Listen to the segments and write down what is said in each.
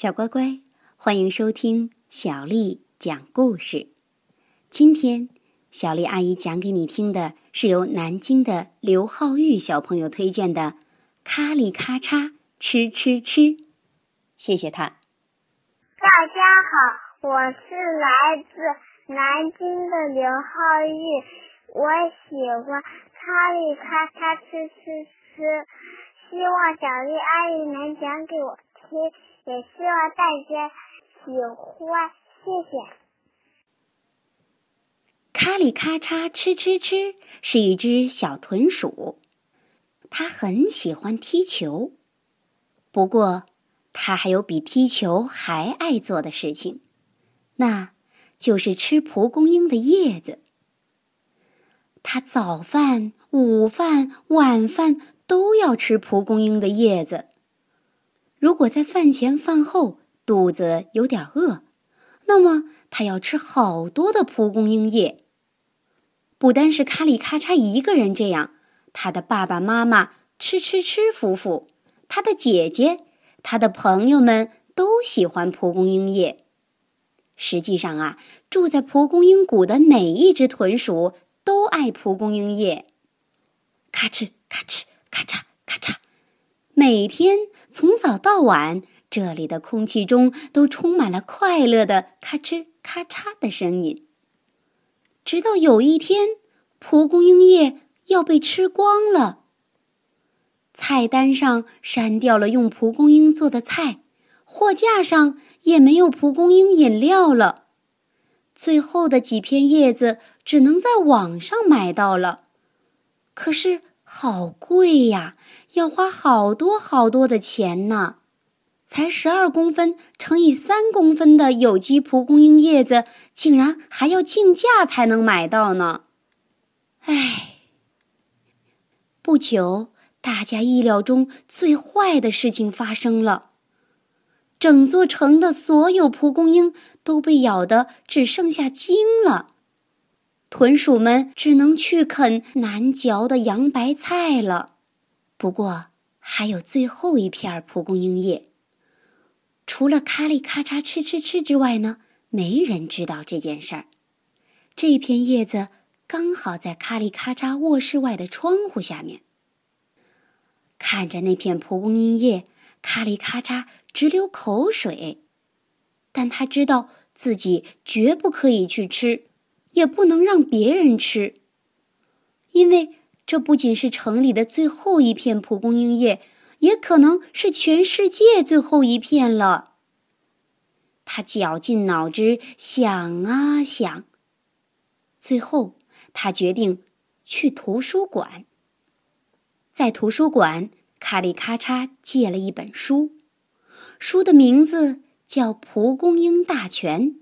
小乖乖，欢迎收听小丽讲故事。今天，小丽阿姨讲给你听的是由南京的刘浩玉小朋友推荐的《咔哩咔嚓吃吃吃》。谢谢他。大家好，我是来自南京的刘浩玉，我喜欢咔哩咔嚓吃吃吃，希望小丽阿姨能讲给我听。也希望大家喜欢，谢谢。咔哩咔嚓吃吃吃是一只小豚鼠，它很喜欢踢球。不过，它还有比踢球还爱做的事情，那就是吃蒲公英的叶子。它早饭、午饭、晚饭都要吃蒲公英的叶子。如果在饭前饭后肚子有点饿，那么他要吃好多的蒲公英叶。不单是咔哩咔嚓一个人这样，他的爸爸妈妈吃吃吃夫妇，他的姐姐，他的朋友们都喜欢蒲公英叶。实际上啊，住在蒲公英谷的每一只豚鼠都爱蒲公英叶。咔哧咔哧咔嚓咔嚓。每天从早到晚，这里的空气中都充满了快乐的咔哧咔嚓的声音。直到有一天，蒲公英叶要被吃光了，菜单上删掉了用蒲公英做的菜，货架上也没有蒲公英饮料了，最后的几片叶子只能在网上买到了。可是。好贵呀，要花好多好多的钱呢！才十二公分乘以三公分的有机蒲公英叶子，竟然还要竞价才能买到呢！唉，不久，大家意料中最坏的事情发生了，整座城的所有蒲公英都被咬得只剩下茎了。豚鼠们只能去啃难嚼的洋白菜了，不过还有最后一片蒲公英叶。除了咔哩咔嚓吃吃吃之外呢，没人知道这件事儿。这片叶子刚好在咔哩咔嚓卧室外的窗户下面。看着那片蒲公英叶，咔哩咔嚓直流口水，但他知道自己绝不可以去吃。也不能让别人吃，因为这不仅是城里的最后一片蒲公英叶，也可能是全世界最后一片了。他绞尽脑汁想啊想，最后他决定去图书馆。在图书馆，咔哩咔嚓借了一本书，书的名字叫《蒲公英大全》。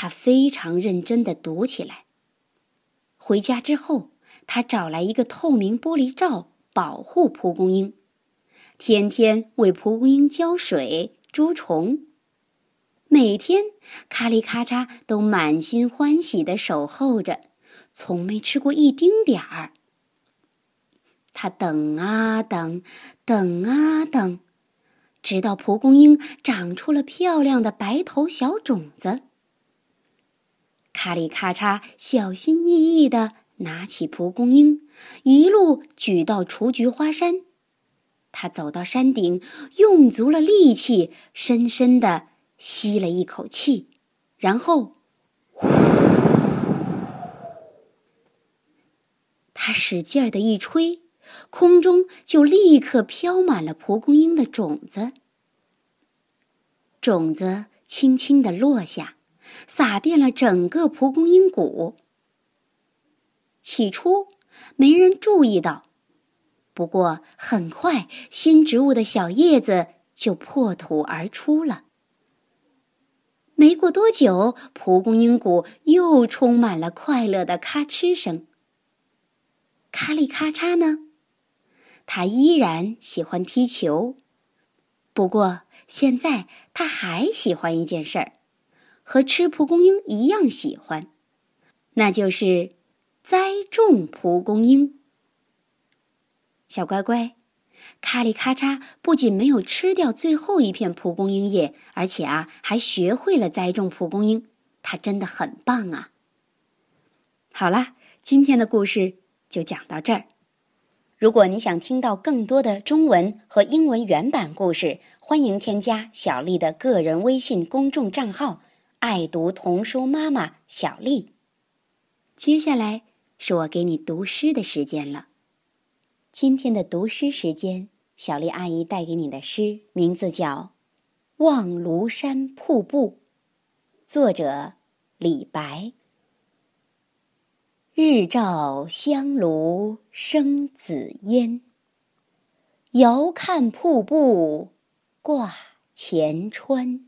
他非常认真地读起来。回家之后，他找来一个透明玻璃罩保护蒲公英，天天为蒲公英浇水、捉虫。每天，咔哩咔嚓都满心欢喜地守候着，从没吃过一丁点儿。他等啊等，等啊等，直到蒲公英长出了漂亮的白头小种子。咔哩咔嚓，小心翼翼地拿起蒲公英，一路举到雏菊花山。他走到山顶，用足了力气，深深地吸了一口气，然后，他使劲儿的一吹，空中就立刻飘满了蒲公英的种子。种子轻轻地落下。洒遍了整个蒲公英谷。起初没人注意到，不过很快新植物的小叶子就破土而出了。没过多久，蒲公英谷又充满了快乐的咔哧声。咔哩咔嚓呢？他依然喜欢踢球，不过现在他还喜欢一件事儿。和吃蒲公英一样喜欢，那就是栽种蒲公英。小乖乖，咔里咔嚓不仅没有吃掉最后一片蒲公英叶，而且啊，还学会了栽种蒲公英。他真的很棒啊！好啦，今天的故事就讲到这儿。如果你想听到更多的中文和英文原版故事，欢迎添加小丽的个人微信公众账号“爱读童书妈妈小丽”。接下来是我给你读诗的时间了。今天的读诗时间，小丽阿姨带给你的诗名字叫《望庐山瀑布》，作者李白。日照香炉生紫烟，遥看瀑布挂前川。